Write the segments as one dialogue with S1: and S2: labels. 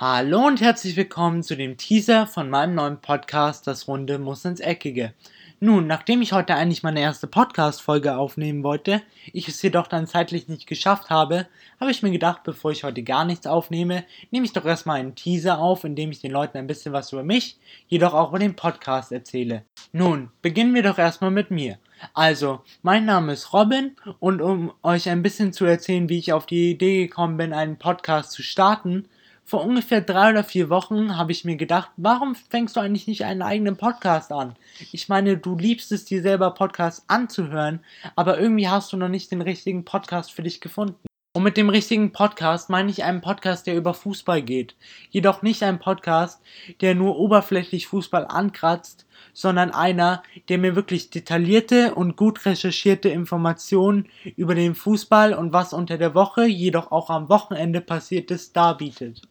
S1: Hallo und herzlich willkommen zu dem Teaser von meinem neuen Podcast Das Runde muss ins Eckige. Nun, nachdem ich heute eigentlich meine erste Podcast-Folge aufnehmen wollte, ich es jedoch dann zeitlich nicht geschafft habe, habe ich mir gedacht, bevor ich heute gar nichts aufnehme, nehme ich doch erstmal einen Teaser auf, in dem ich den Leuten ein bisschen was über mich, jedoch auch über den Podcast erzähle. Nun, beginnen wir doch erstmal mit mir. Also, mein Name ist Robin und um euch ein bisschen zu erzählen, wie ich auf die Idee gekommen bin, einen Podcast zu starten, vor ungefähr drei oder vier Wochen habe ich mir gedacht, warum fängst du eigentlich nicht einen eigenen Podcast an? Ich meine, du liebst es dir selber Podcasts anzuhören, aber irgendwie hast du noch nicht den richtigen Podcast für dich gefunden. Und mit dem richtigen Podcast meine ich einen Podcast, der über Fußball geht. Jedoch nicht ein Podcast, der nur oberflächlich Fußball ankratzt, sondern einer, der mir wirklich detaillierte und gut recherchierte Informationen über den Fußball und was unter der Woche, jedoch auch am Wochenende passiert ist, darbietet.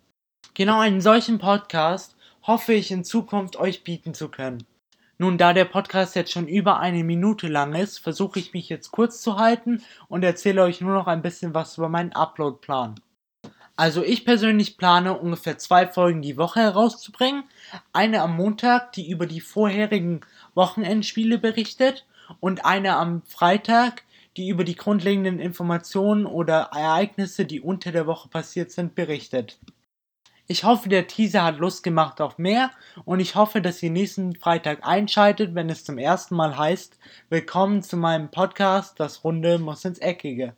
S1: Genau einen solchen Podcast hoffe ich in Zukunft euch bieten zu können. Nun, da der Podcast jetzt schon über eine Minute lang ist, versuche ich mich jetzt kurz zu halten und erzähle euch nur noch ein bisschen was über meinen Upload-Plan. Also ich persönlich plane ungefähr zwei Folgen die Woche herauszubringen. Eine am Montag, die über die vorherigen Wochenendspiele berichtet und eine am Freitag, die über die grundlegenden Informationen oder Ereignisse, die unter der Woche passiert sind, berichtet. Ich hoffe, der Teaser hat Lust gemacht auf mehr und ich hoffe, dass ihr nächsten Freitag einschaltet, wenn es zum ersten Mal heißt, willkommen zu meinem Podcast, das Runde muss ins Eckige.